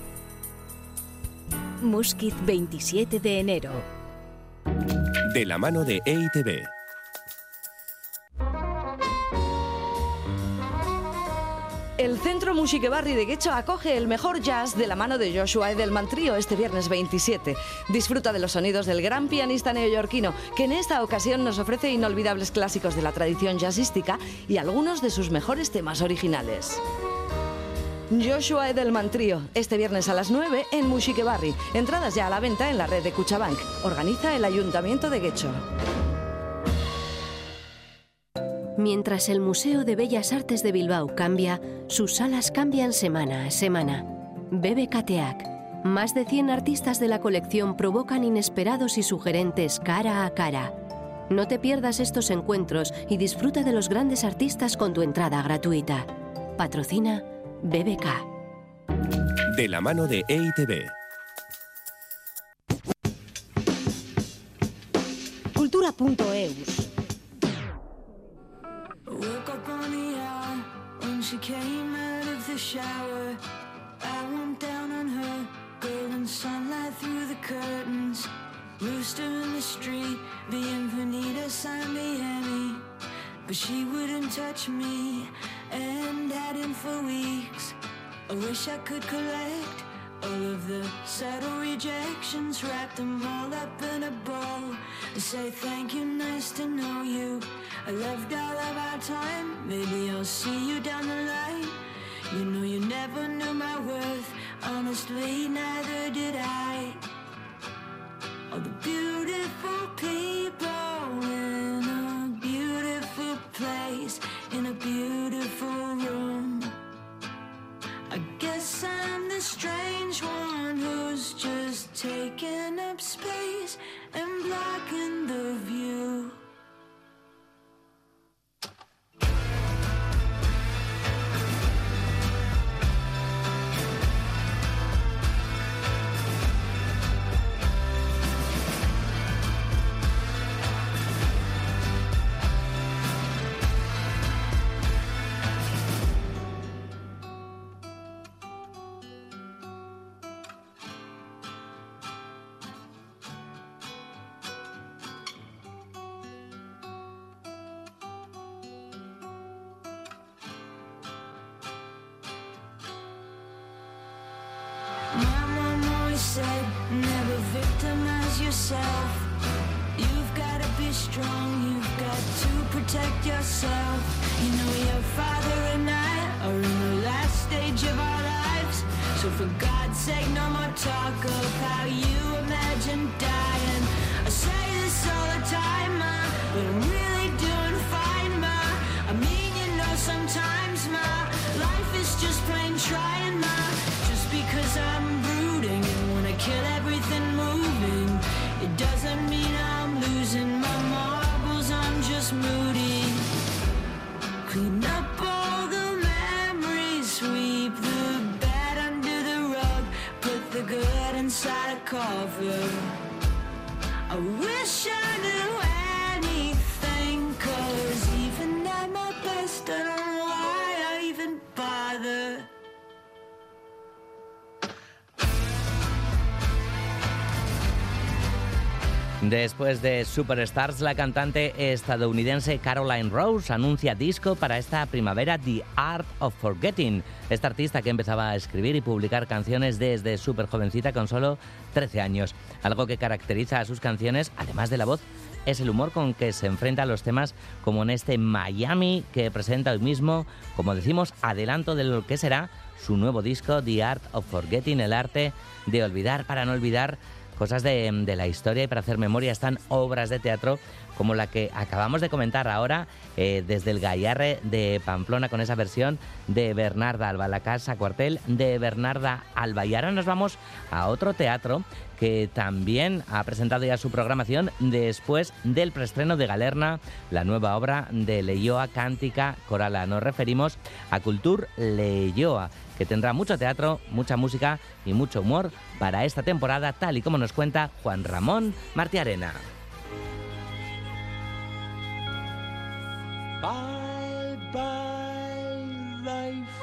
Muskiz 27 de enero. De la mano de EITB. El Centro Musique Barri de Guecho acoge el mejor jazz de la mano de Joshua Edelman Trio este viernes 27. Disfruta de los sonidos del gran pianista neoyorquino, que en esta ocasión nos ofrece inolvidables clásicos de la tradición jazzística y algunos de sus mejores temas originales. Joshua Edelman Trio, este viernes a las 9 en Musique Barri. Entradas ya a la venta en la red de Cuchabank. Organiza el Ayuntamiento de Guecho. Mientras el Museo de Bellas Artes de Bilbao cambia, sus salas cambian semana a semana. BBKTEAC. Más de 100 artistas de la colección provocan inesperados y sugerentes cara a cara. No te pierdas estos encuentros y disfruta de los grandes artistas con tu entrada gratuita. Patrocina BBK. De la mano de EITB. Cultura.eus. shower. I went down on her, golden sunlight through the curtains. Rooster in the street, Bienvenidos a Miami. But she wouldn't touch me, and hadn't for weeks. I wish I could collect all of the subtle rejections, wrap them all up in a bow. and Say thank you, nice to know you. I loved all of our time. Maybe I'll see you down the line. You know you never knew my worth. Honestly, neither did I. All the beautiful people in a beautiful place, in a beautiful room. I guess I'm the strange one who's just taking up space and blocking the view. Yourself. You've gotta be strong, you've got to protect yourself. You know your father and I are in the last stage of our lives. So for God's sake, no more talk of how you imagine dying. I say this all the time, ma, but I'm really doing fine, ma. I mean, you know, sometimes, ma, life is just plain trying, ma. Just because I'm brooding and wanna kill it doesn't mean I'm Después de Superstars, la cantante estadounidense Caroline Rose anuncia disco para esta primavera The Art of Forgetting. Esta artista que empezaba a escribir y publicar canciones desde súper jovencita con solo 13 años. Algo que caracteriza a sus canciones, además de la voz, es el humor con que se enfrenta a los temas como en este Miami que presenta hoy mismo, como decimos, adelanto de lo que será su nuevo disco The Art of Forgetting, el arte de olvidar para no olvidar cosas de, la historia y para hacer memoria están obras de teatro como la que acabamos de comentar ahora eh, desde el Gallarre de Pamplona con esa versión de Bernarda Alba, la casa cuartel de Bernarda Alba. Y ahora nos vamos a otro teatro que también ha presentado ya su programación después del preestreno de Galerna, la nueva obra de Leyoa Cántica Corala. Nos referimos a Cultur Leyoa, que tendrá mucho teatro, mucha música y mucho humor para esta temporada, tal y como nos cuenta Juan Ramón Martiarena. Bye bye life.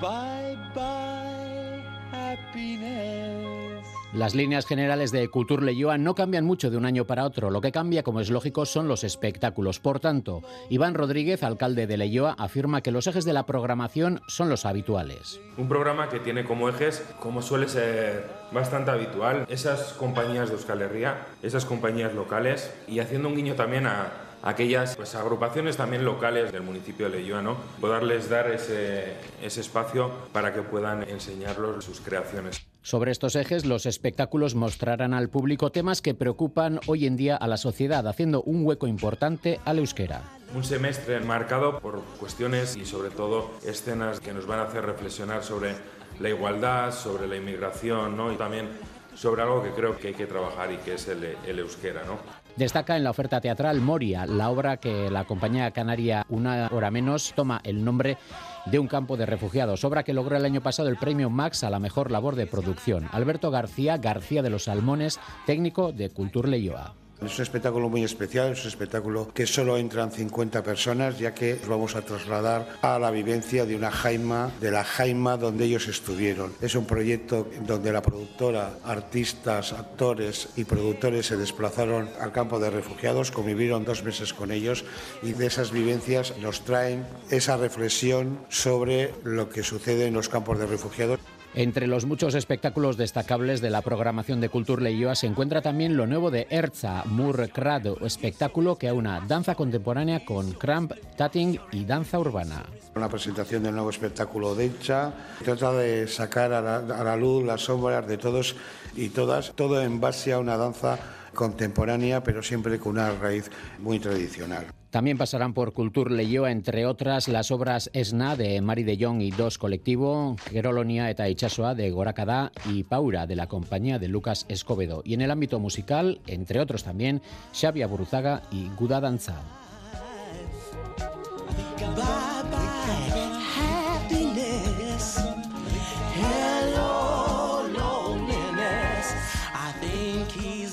Bye bye happiness. Las líneas generales de Cultur Leyoa no cambian mucho de un año para otro. Lo que cambia, como es lógico, son los espectáculos. Por tanto, Iván Rodríguez, alcalde de Leyoa, afirma que los ejes de la programación son los habituales. Un programa que tiene como ejes, como suele ser bastante habitual, esas compañías de Euskal Herria, esas compañías locales y haciendo un guiño también a aquellas pues, agrupaciones también locales del municipio de Leyoa, ¿no? poderles dar ese, ese espacio para que puedan enseñarlos sus creaciones. Sobre estos ejes, los espectáculos mostrarán al público temas que preocupan hoy en día a la sociedad, haciendo un hueco importante al euskera. Un semestre marcado por cuestiones y sobre todo escenas que nos van a hacer reflexionar sobre la igualdad, sobre la inmigración ¿no? y también sobre algo que creo que hay que trabajar y que es el, el euskera. ¿no? Destaca en la oferta teatral Moria, la obra que la compañía canaria Una Hora Menos toma el nombre de un campo de refugiados, obra que logró el año pasado el premio Max a la mejor labor de producción. Alberto García, García de los Salmones, técnico de Cultur Leyoa. Es un espectáculo muy especial, es un espectáculo que solo entran 50 personas, ya que nos vamos a trasladar a la vivencia de una jaima, de la jaima donde ellos estuvieron. Es un proyecto donde la productora, artistas, actores y productores se desplazaron al campo de refugiados, convivieron dos meses con ellos y de esas vivencias nos traen esa reflexión sobre lo que sucede en los campos de refugiados. Entre los muchos espectáculos destacables de la programación de Cultur Leyoa se encuentra también lo nuevo de Erza Murkrado, espectáculo que aúna danza contemporánea con cramp, tatting y danza urbana. Una presentación del nuevo espectáculo de Erza trata de sacar a la, a la luz las sombras de todos y todas, todo en base a una danza contemporánea, pero siempre con una raíz muy tradicional. También pasarán por Cultur Leyoa, entre otras, las obras Esna de Mari de Jong y Dos Colectivo, Gerolonia eta Itxasoa de Gorakada y Paura de la compañía de Lucas Escobedo. Y en el ámbito musical, entre otros también, Xavi Buruzaga y Guda Danza.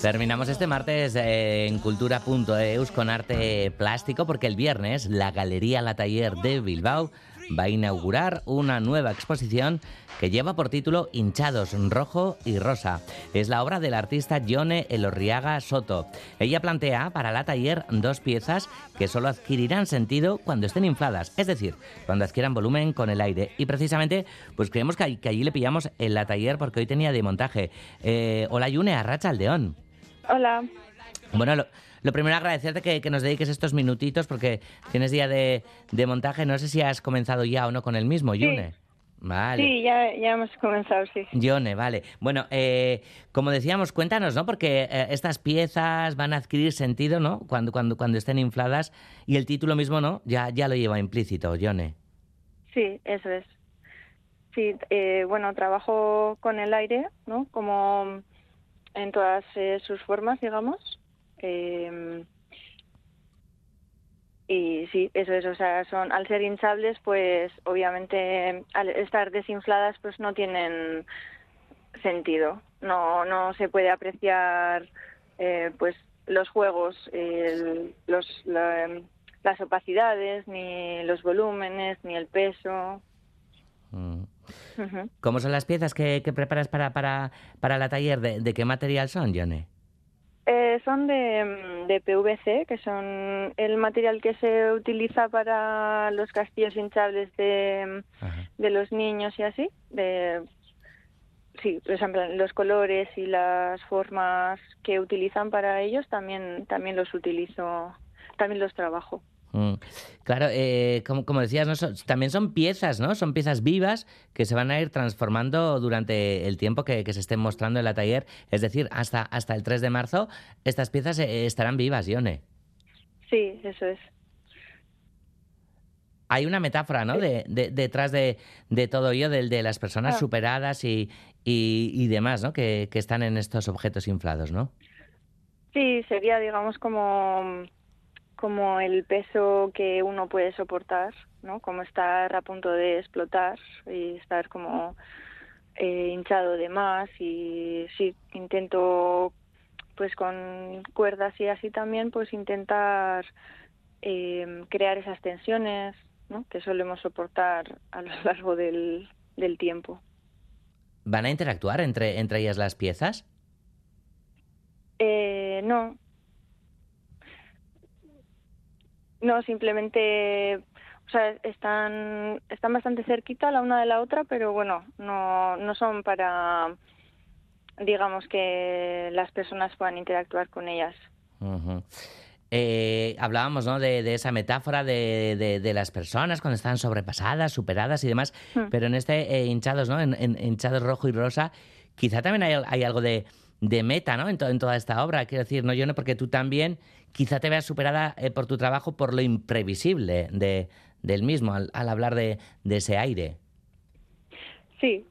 Terminamos este martes eh, en cultura.eus con arte plástico porque el viernes la Galería La Taller de Bilbao va a inaugurar una nueva exposición que lleva por título Hinchados Rojo y Rosa. Es la obra del artista Yone Elorriaga Soto. Ella plantea para la taller dos piezas que solo adquirirán sentido cuando estén infladas, es decir, cuando adquieran volumen con el aire. Y precisamente, pues creemos que, allí le pillamos en la taller porque hoy tenía de montaje. Eh, hola Yune, Arracha Aldeón. Hola. Bueno, lo, lo primero agradecerte que, que, nos dediques estos minutitos porque tienes día de, de, montaje. No sé si has comenzado ya o no con el mismo, Yune. Sí. Vale. Sí, ya, ya hemos comenzado, sí. Yone, vale. Bueno, eh, como decíamos, cuéntanos, ¿no? Porque eh, estas piezas van a adquirir sentido, ¿no? Cuando, cuando, cuando estén infladas y el título mismo, ¿no? Ya, ya lo lleva implícito, Yone. Sí, eso es. Sí, eh, bueno, trabajo con el aire, ¿no? Como en todas eh, sus formas, digamos. Eh, y sí, eso es, o sea, son al ser hinchables, pues obviamente al estar desinfladas, pues no tienen sentido. No, no se puede apreciar, eh, pues los juegos, los, la, las opacidades, ni los volúmenes, ni el peso. Mm. Uh -huh. ¿Cómo son las piezas que, que preparas para, para, para la taller? ¿De, ¿De, qué material son, Johnny? Eh, son de, de, PVC, que son el material que se utiliza para los castillos hinchables de, de los niños y así. De, sí, por ejemplo, los colores y las formas que utilizan para ellos también, también los utilizo, también los trabajo. Mm. Claro, eh, como, como, decías, ¿no? Son, también son piezas, ¿no? Son piezas vivas que se van a ir transformando durante el tiempo que, que se estén mostrando en la taller. Es decir, hasta, hasta el 3 de marzo estas piezas eh, estarán vivas, Ione. Sí, eso es. Hay una metáfora, ¿no? De, de, detrás de, de, todo ello, de, de las personas ah. superadas y, y, y, demás, ¿no? Que, que están en estos objetos inflados, ¿no? Sí, sería, digamos, como como el peso que uno puede soportar, ¿no? Como estar a punto de explotar y estar como eh, hinchado de más y sí, intento pues con cuerdas y así también pues intentar eh, crear esas tensiones ¿no? que solemos soportar a lo largo del, del tiempo. ¿Van a interactuar entre, entre ellas las piezas? Eh, no, No, simplemente, o sea, están, están bastante cerquita la una de la otra, pero bueno, no, no son para, digamos, que las personas puedan interactuar con ellas. Uh -huh. Eh, hablábamos ¿no? de, de, esa metáfora de, de, de, las personas cuando están sobrepasadas, superadas y demás, mm. pero en este eh, hinchados, ¿no? En, en, hinchados rojo y rosa, quizá también hay, hay algo de, meta ¿no? en, en, toda esta obra. Quiero decir, no yo no, porque tú también quizá te veas superada eh, por tu trabajo por lo imprevisible de, del mismo al, hablar de, de, ese aire. Sí,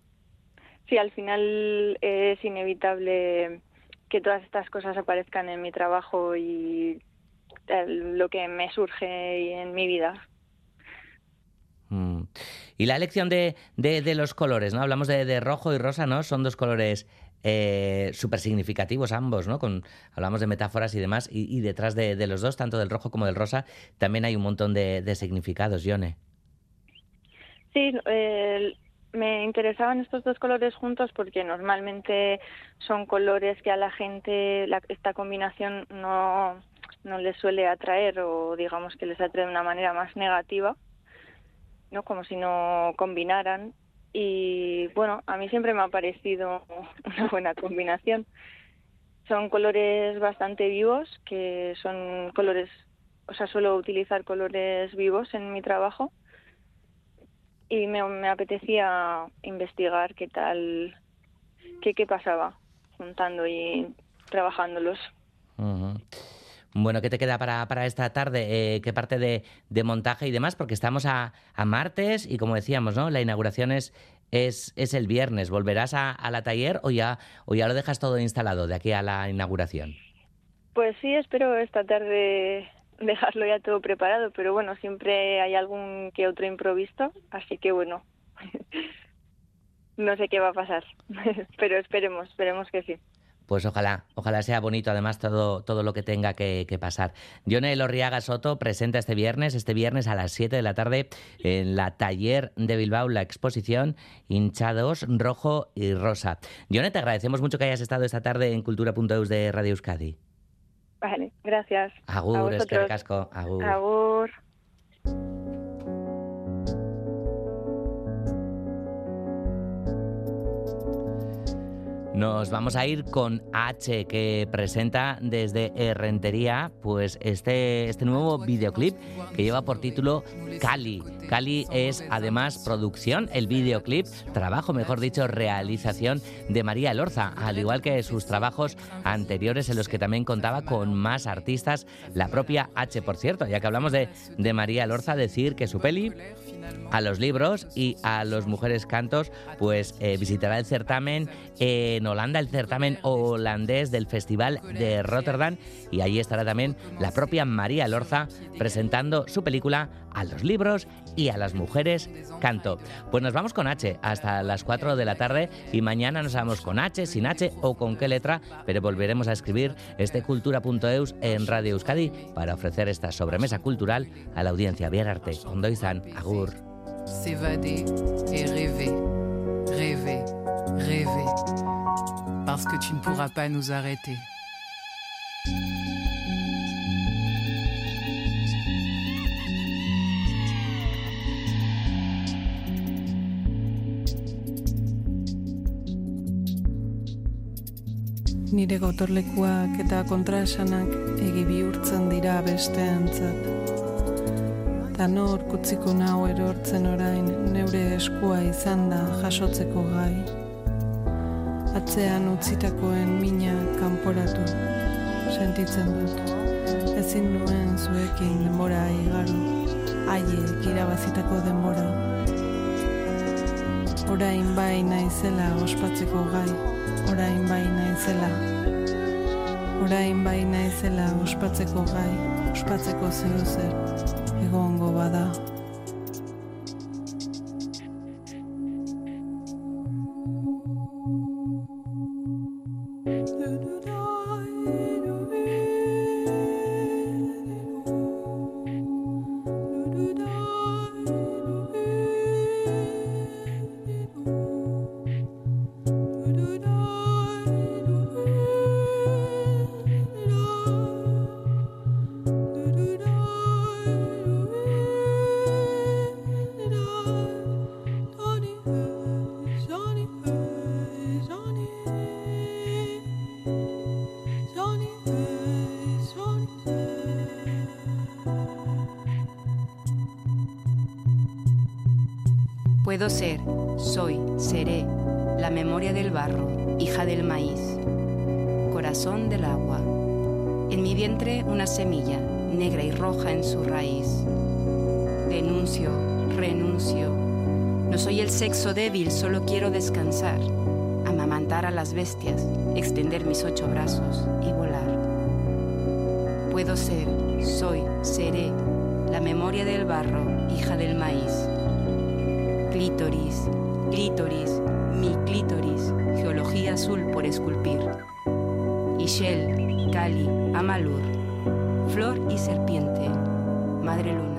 sí, al final es inevitable que todas estas cosas aparezcan en mi trabajo y lo que me surge en mi vida. Mm. Y la elección de, de, los colores, ¿no? Hablamos de, de, rojo y rosa, ¿no? Son dos colores eh, súper significativos ambos, ¿no? Con, hablamos de metáforas y demás, y, detrás de, los dos, tanto del rojo como del rosa, también hay un montón de, significados, Yone. Sí, me interesaban estos dos colores juntos porque normalmente son colores que a la gente la, esta combinación no, no les suele atraer o digamos que les atrae de una manera más negativa, ¿no? Como si no combinaran y bueno, a mí siempre me ha parecido una buena combinación. Son colores bastante vivos, que son colores, o sea, suelo utilizar colores vivos en mi trabajo y me, me apetecía investigar qué tal, qué, qué pasaba juntando y trabajándolos. Uh. Bueno, ¿qué te queda para, para esta tarde? Eh, ¿Qué parte de, de, montaje y demás? Porque estamos a, a, martes y como decíamos, ¿no? La inauguración es, es, es el viernes. ¿Volverás a, la taller o ya, o ya lo dejas todo instalado de aquí a la inauguración? Pues sí, espero esta tarde dejarlo ya todo preparado, pero bueno, siempre hay algún que otro improviso, así que bueno, no sé qué va a pasar, pero esperemos, esperemos que sí. Pues ojalá, ojalá sea bonito además todo, todo lo que tenga que, que pasar. Yone Lorriaga Soto presenta este viernes, este viernes a las 7 de la tarde en la Taller de Bilbao la exposición Hinchados Rojo y Rosa. Yone, te agradecemos mucho que hayas estado esta tarde en Cultura.eus de Radio Euskadi. Vale, gracias. Agur, vosotros. eskerrik asko, agur. Agur. Nos vamos a ir con H, que presenta desde Herrentería pues este, este nuevo videoclip que lleva por título Cali. Cali es además producción, el videoclip, trabajo, mejor dicho, realización de María Lorza, al igual que sus trabajos anteriores en los que también contaba con más artistas, la propia H, por cierto, ya que hablamos de, de María Lorza, decir que su peli a los libros y a los mujeres cantos, pues eh, visitará el certamen en Holanda, el certamen holandés del Festival de Rotterdam, y allí estará también la propia María Lorza presentando su película a los libros y a las mujeres canto. Pues nos vamos con H hasta las 4 de la tarde y mañana nos vamos con H, sin H o con qué letra, pero volveremos a escribir este cultura.eus en Radio Euskadi para ofrecer esta sobremesa cultural a la audiencia. Bien arte, ondo izan, agur. s'évader et rêver, parce que tu ne pourras pas nous arrêter. Nire gotorlekuak eta kontraesanak egi bihurtzen dira besteentzat. Ta nor kutziko nau erortzen orain neure eskua izan da jasotzeko gai. Atzean utzitakoen mina kanporatu sentitzen dut. Ezin nuen zuekin denbora igaro, haiek irabazitako denbora. Orain bai naizela ospatzeko gai, orain bai naizela. Orain bai naizela ospatzeko gai, ospatzeko zeo zer, egongo bada. Puedo ser, soy, seré, la memoria del barro, hija del maíz, corazón del agua. En mi vientre una semilla, negra y roja en su raíz. Denuncio, renuncio. No soy el sexo débil, solo quiero descansar, amamantar a las bestias, extender mis ocho brazos y volar. Puedo ser, soy, seré, la memoria del barro, hija del maíz clítoris, clítoris, mi clítoris, geología azul por esculpir. Ishel, Cali, Amalur, flor y serpiente, madre luna.